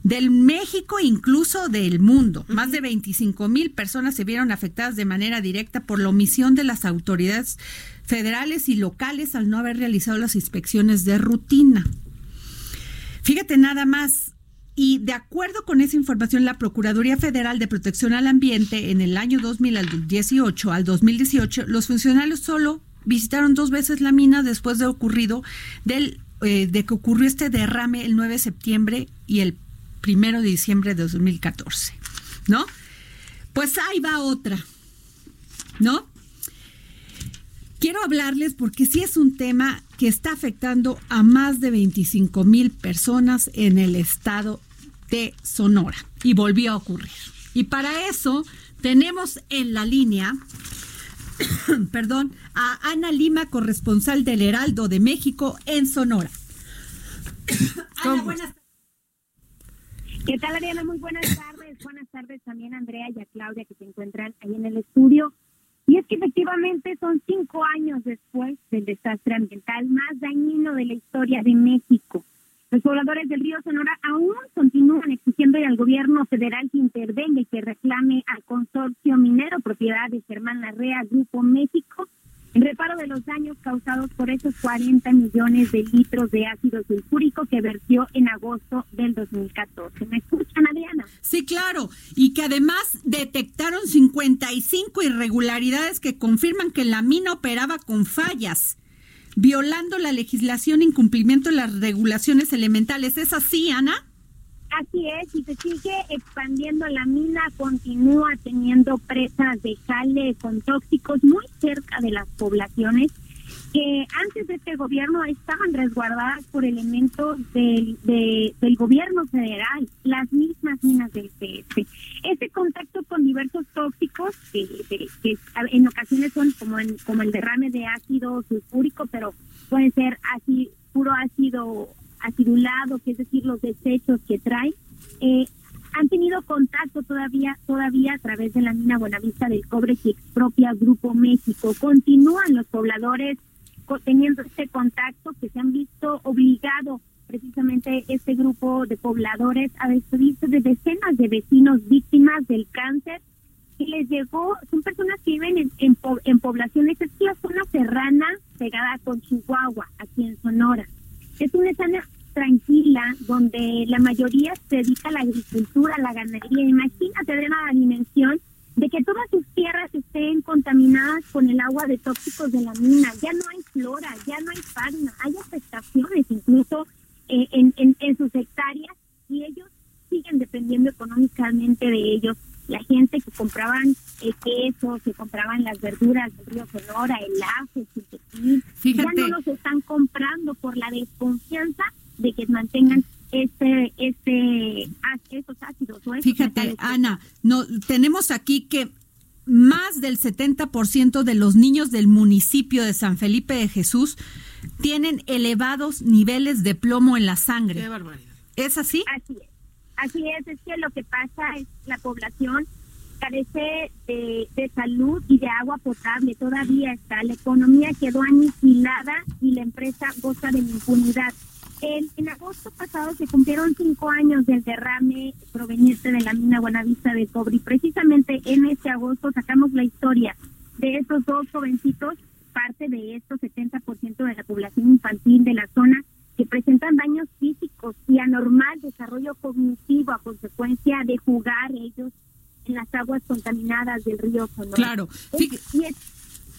del México, incluso del mundo. Más de 25 mil personas se vieron afectadas de manera directa por la omisión de las autoridades federales y locales al no haber realizado las inspecciones de rutina. Fíjate nada más. Y de acuerdo con esa información, la Procuraduría Federal de Protección al Ambiente en el año 2018 al 2018, los funcionarios solo visitaron dos veces la mina después de ocurrido del eh, de que ocurrió este derrame el 9 de septiembre y el primero de diciembre de 2014, ¿no? Pues ahí va otra, ¿no? Quiero hablarles porque sí es un tema que está afectando a más de 25 mil personas en el estado de Sonora y volvió a ocurrir. Y para eso tenemos en la línea, perdón, a Ana Lima, corresponsal del Heraldo de México en Sonora. Ana, buenas ¿Qué tal, Ariana? Muy buenas tardes. Buenas tardes también a Andrea y a Claudia que se encuentran ahí en el estudio. Y es que efectivamente son cinco años después del desastre ambiental más dañino de la historia de México. Los pobladores del río Sonora aún continúan exigiendo al gobierno federal que intervenga y que reclame al consorcio minero propiedad de Germán Larrea Grupo México en reparo de los daños causados por esos 40 millones de litros de ácido sulfúrico que vertió en agosto del 2014. ¿Me escuchan, Adriana? Sí, claro, y que además detectaron 55 irregularidades que confirman que la mina operaba con fallas, violando la legislación e incumplimiento de las regulaciones elementales. ¿Es así, Ana? Así es, y se sigue expandiendo la mina, continúa teniendo presas de jale con tóxicos muy cerca de las poblaciones que antes de este gobierno estaban resguardadas por elementos del, de- del gobierno federal, las mismas minas del PS. Este contacto con diversos tóxicos, que, que- en ocasiones son como, en- como el derrame de ácido sulfúrico, pero puede ser así puro ácido acidulado, que es decir, los desechos que trae, eh, han tenido contacto todavía todavía a través de la mina Buenavista del Cobre que expropia Grupo México. Continúan los pobladores teniendo este contacto que se han visto obligados precisamente este grupo de pobladores a despedirse de decenas de vecinos víctimas del cáncer y les llegó, son personas que viven en, en, po- en poblaciones, es la zona serrana pegada con Chihuahua, aquí en Sonora. Es una zona tranquila donde la mayoría se dedica a la agricultura, a la ganadería. Imagínate, Adriana, la dimensión de que todas sus tierras estén contaminadas con el agua de tóxicos de la mina. Ya no hay flora, ya no hay fauna, hay afectaciones incluso eh, en, en, en sus hectáreas y ellos siguen dependiendo económicamente de ellos. La gente que compraban eh, quesos, que compraban las verduras del río Sonora, el ajo, el ya no los están comprando por la desconfianza de que mantengan este, este, á- estos ácidos. o estos Fíjate, metales. Ana, no, tenemos aquí que más del 70% de los niños del municipio de San Felipe de Jesús tienen elevados niveles de plomo en la Qué sangre. barbaridad. ¿Es así? Así es. Así es, es que lo que pasa es la población carece de, de salud y de agua potable, todavía está, la economía quedó aniquilada y la empresa goza de impunidad. El- en agosto pasado se cumplieron cinco años del derrame proveniente de la mina Buenavista de cobre y precisamente en este agosto sacamos la historia de esos dos jovencitos, parte de estos 70% de la población infantil de la zona que presentan daños físicos y anormal desarrollo cognitivo a consecuencia de jugar ellos en las aguas contaminadas del río Sonora. Claro. Es- y es-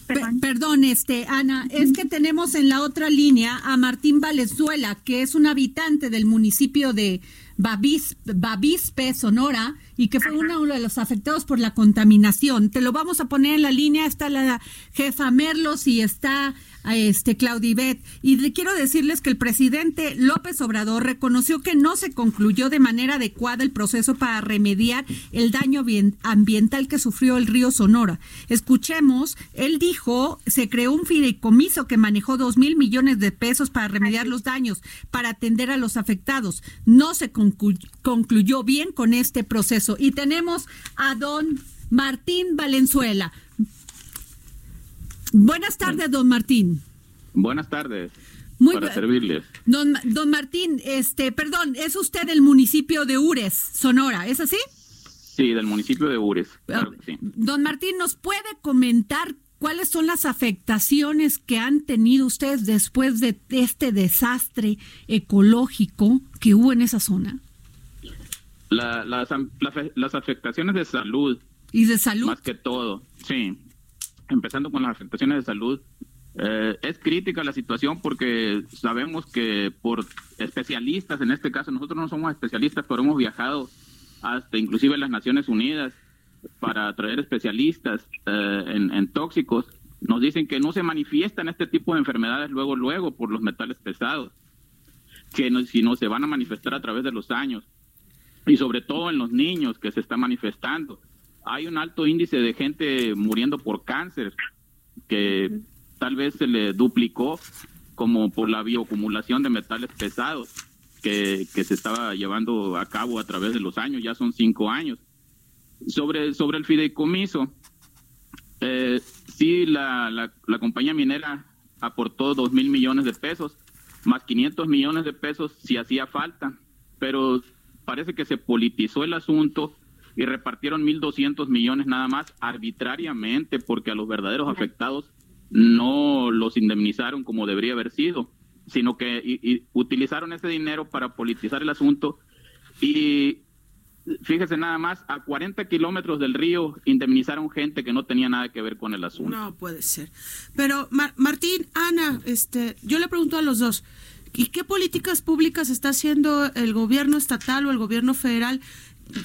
perdón. perdón, este, Ana, es que tenemos en la otra línea a Martín Valenzuela, que es un habitante del municipio de Babis, Bavispe, Sonora, y que fue uno de los afectados por la contaminación. Te lo vamos a poner en la línea, está la jefa Merlos y está este Claudibet. Y le quiero decirles que el presidente López Obrador reconoció que no se concluyó de manera adecuada el proceso para remediar el daño bien- ambiental que sufrió el río Sonora. Escuchemos, él dijo, se creó un fideicomiso que manejó dos mil millones de pesos para remediar los daños, para atender a los afectados. No se conclu- concluyó bien con este proceso. Y tenemos a don Martín Valenzuela. Buenas tardes, don Martín. Buenas tardes. Muy para servirles. Don, don Martín, este, perdón, es usted del municipio de Ures, Sonora, ¿es así? Sí, del municipio de Ures. Claro que sí. Don Martín, ¿nos puede comentar cuáles son las afectaciones que han tenido ustedes después de este desastre ecológico que hubo en esa zona? La- las, am- la fe- las afectaciones de salud, Y de salud. más que todo, sí. Empezando con las afectaciones de salud, eh, es crítica la situación porque sabemos que por especialistas, en este caso nosotros no somos especialistas, pero hemos viajado hasta inclusive las Naciones Unidas para traer especialistas eh, en, tóxicos. Nos dicen que no se manifiestan este tipo de enfermedades luego, luego por los metales pesados, que no, si no se van a manifestar a través de los años y sobre todo en los niños que se está manifestando. Hay un alto índice de gente muriendo por cáncer que tal vez se le duplicó como por la bioacumulación de metales pesados que, que se estaba llevando a cabo a través de los años, ya son cinco años. Sobre, sobre el fideicomiso, eh, sí, la, la, la compañía minera aportó dos mil millones de pesos, más 500 millones de pesos si hacía falta, pero parece que se politizó el asunto y repartieron 1.200 millones nada más arbitrariamente porque a los verdaderos afectados no los indemnizaron como debería haber sido, sino que y- y utilizaron ese dinero para politizar el asunto y fíjese nada más, a 40 kilómetros del río indemnizaron gente que no tenía nada que ver con el asunto. No puede ser. Pero Mar- Martín, Ana, este, yo le pregunto a los dos, ¿y qué políticas públicas está haciendo el gobierno estatal o el gobierno federal?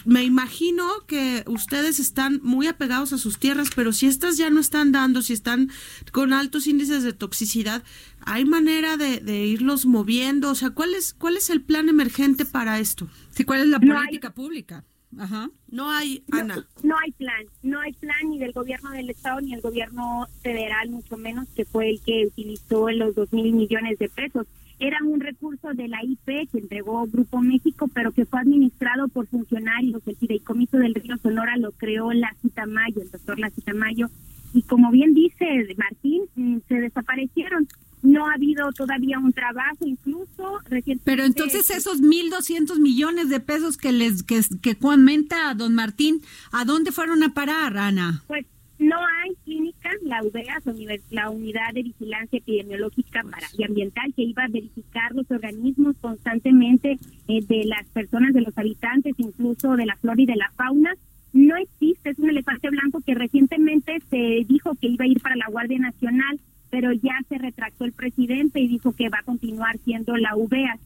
Me imagino que ustedes están muy apegados a sus tierras, pero si estas ya no están dando, si están con altos índices de toxicidad, ¿hay manera de, de irlos moviendo? O sea, ¿cuál es, ¿cuál es el plan emergente para esto? Sí, ¿cuál es la No hay- política pública? Ajá. No hay, Ana. No hay plan, no hay plan ni del gobierno del estado ni del gobierno federal, mucho menos que fue el que utilizó los dos mil millones de pesos. Era un recurso de la IP que entregó Grupo México, pero que fue administrado por funcionarios. El fideicomiso del Río Sonora lo creó Lacita Mayo, el doctor Lacita Mayo. Y como bien dice Martín, mm, se desaparecieron. No ha habido todavía un trabajo, incluso recientemente. Pero entonces esos 1.200 millones de pesos que les que, que comenta don Martín, ¿a dónde fueron a parar, Ana? Pues no hay clínicas, la UVEAS, la Unidad de Vigilancia Epidemiológica para, y Ambiental, que iba a verificar los organismos constantemente eh, de las personas, de los habitantes, incluso de la flora y de la fauna. No existe, es un elefante blanco que recientemente se dijo que iba a ir para la Guardia Nacional, pero ya se retractó el presidente y dijo que va a continuar siendo la UVEAS.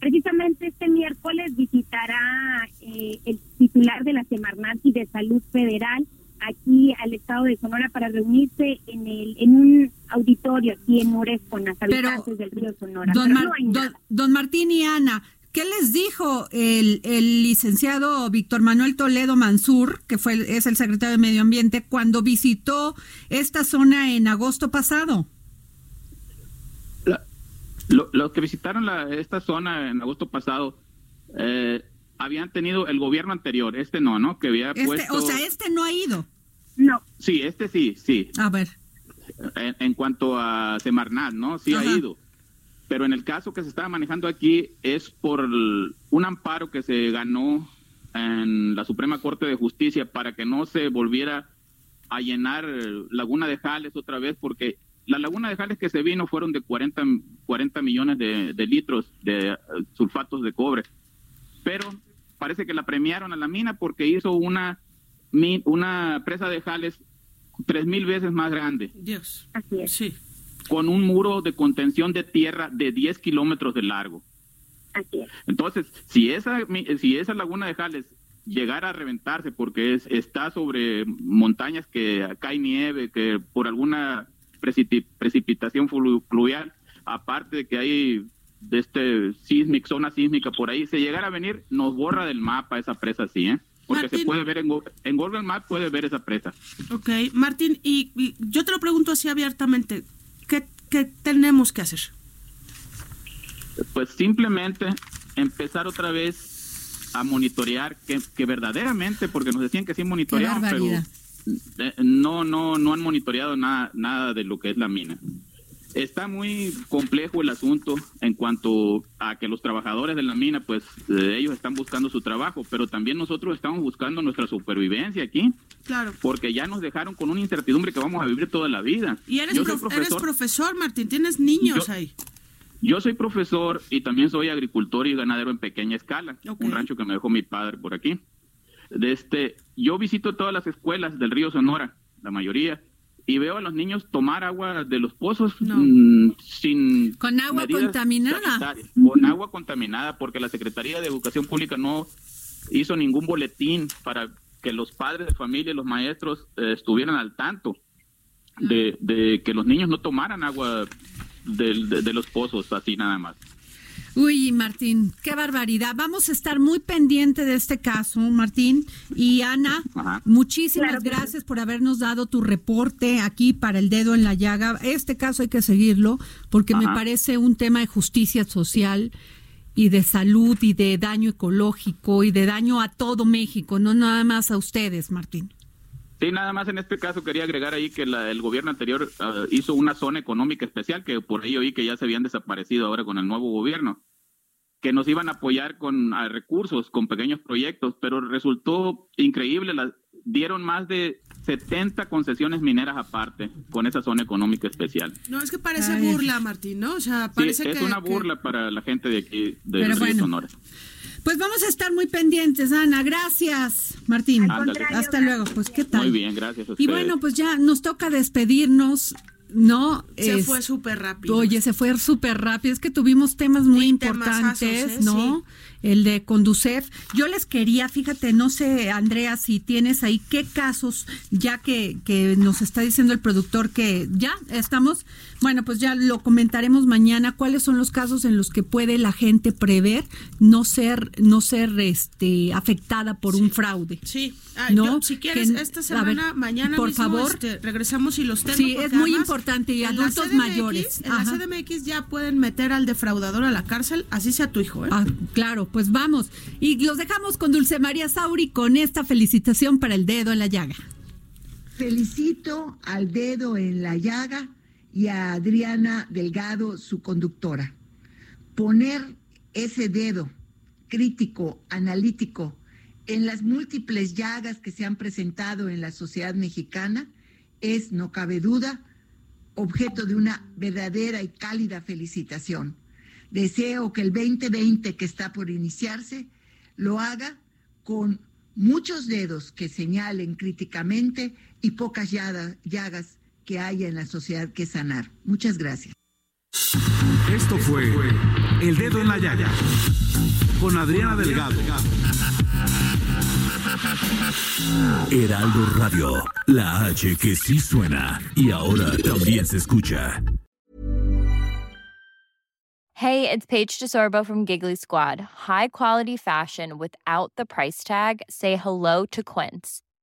Precisamente este miércoles visitará eh, el titular de la Semarnat y de Salud Federal aquí al estado de Sonora para reunirse en el en un auditorio aquí en Ures con las Pero, habitantes del río Sonora. Don, Mar- no don- Martín y Ana, ¿qué les dijo el, el licenciado Víctor Manuel Toledo Mansur, que fue el- es el secretario de Medio Ambiente, cuando visitó esta zona en agosto pasado? La- lo- los que visitaron la- esta zona en agosto pasado eh, habían tenido el gobierno anterior, este no, ¿no? Que había Este, puesto... o sea, este no ha ido. No. Sí, este sí, sí. A ver. En, en cuanto a Semarnat, ¿no? Sí Ajá. ha ido. Pero en el caso que se estaba manejando aquí es por el- un amparo que se ganó en la Suprema Corte de Justicia para que no se volviera a llenar Laguna de Jales otra vez, porque la Laguna de Jales que se vino fueron de 40, 40 millones de, de litros de eh, sulfatos de cobre. Pero parece que la premiaron a la mina porque hizo una, mi- una presa de Jales tres mil veces más grande Dios. Así es. Sí. con un muro de contención de tierra de 10 kilómetros de largo. Así es. Entonces, si esa, mi- si esa laguna de Jales llegara a reventarse porque es, está sobre montañas que cae nieve, que por alguna precipitación precipitación flu- fluvial, aparte de que hay de este sísmic, zona sísmica por ahí, se llegara a venir, nos borra del mapa esa presa así, ¿eh? Porque se Martín. puede ver en, Go- en Google Maps, puede ver esa presa. Ok, Martín, y, y yo te lo pregunto así abiertamente. ¿Qué, qué tenemos que hacer? Pues simplemente empezar otra vez a monitorear que, que verdaderamente, porque nos decían que sí monitoreaban, pero eh, no, no, no han monitoreado nada, nada de lo que es la mina. Está muy complejo el asunto en cuanto a que los trabajadores de la mina, pues eh, ellos están buscando su trabajo, pero también nosotros estamos buscando nuestra supervivencia aquí, Claro. porque ya nos dejaron con una incertidumbre que vamos a vivir toda la vida. Y eres, Yo soy prof- eres profesor. profesor, Martín, tienes niños Yo- ahí. Yo soy profesor y también soy agricultor y ganadero en pequeña escala. Un rancho que me dejó mi padre por aquí. De este, yo visito todas las escuelas del río Sonora, la mayoría, y veo a los niños tomar agua de los pozos No. mm, sin Con agua contaminada. con agua contaminada, porque la Secretaría de Educación Pública no hizo ningún boletín para que los padres de familia y los maestros eh, estuvieran al tanto de, de que los niños no tomaran agua de los pozos así nada más. Uy, Martín, qué barbaridad. Vamos a estar muy pendiente de este caso, Martín. Y Ana, Ajá. muchísimas Claro gracias por habernos dado tu reporte aquí para el dedo en la llaga. Este caso hay que seguirlo porque me parece un tema de justicia social y de salud y de daño ecológico y de daño a todo México, no nada más a ustedes, Martín. Sí, nada más en este caso quería agregar ahí que la- el gobierno anterior ah, hizo una zona económica especial, que por ahí oí que ya se habían desaparecido ahora con el nuevo gobierno, que nos iban a apoyar con recursos, con pequeños proyectos, pero resultó increíble, la- dieron más de 70 concesiones mineras aparte con esa zona económica especial. No, es que parece Ay. burla, Martín, ¿no? O sea, Sí, parece es que... una que- burla para la gente de aquí, de Pero Río bueno. Sonora. Pues vamos a estar muy pendientes, Ana. Gracias, Martín. Hasta luego. Pues qué tal. Muy bien, gracias a Y bueno, pues ya nos toca despedirnos, ¿no? Se Es- fue súper rápido. Oye, se fue súper rápido. Es que tuvimos temas muy Sí, importantes, ¿eh? ¿no? El de Conducef. Yo les quería, fíjate, no sé, Andrea, si tienes ahí qué casos, ya que, que nos está diciendo el productor que ya estamos. Bueno, pues ya lo comentaremos mañana. ¿Cuáles son los casos en los que puede la gente prever no ser, no ser este, afectada por un fraude? Sí, Ah, ¿No? yo, si quieres, Que- esta semana, ver, mañana por mismo, favor. este, regresamos y los tengo. Sí, es muy además, importante, y adultos CDMX, mayores. En Ajá. la CDMX ya pueden meter al defraudador a la cárcel, así sea tu hijo, ¿eh? Ah, claro, pues vamos. Y los dejamos con Dulce María Sauri con esta felicitación para el dedo en la llaga. Felicito al dedo en la llaga y a Adriana Delgado, su conductora. Poner ese dedo crítico, analítico, en las múltiples llagas que se han presentado en la sociedad mexicana es, no cabe duda, objeto de una verdadera y cálida felicitación. Deseo que el 2020 que está por iniciarse lo haga con muchos dedos que señalen críticamente y pocas llaga- llagas que haya en la sociedad que sanar. Muchas gracias. Esto fue El Dedo en la Llaga con Adriana Delgado. Heraldo Radio, la H que sí suena y ahora también se escucha. Hey, it's Paige DeSorbo from Giggly Squad. High quality fashion without the price tag. Say hello to Quince.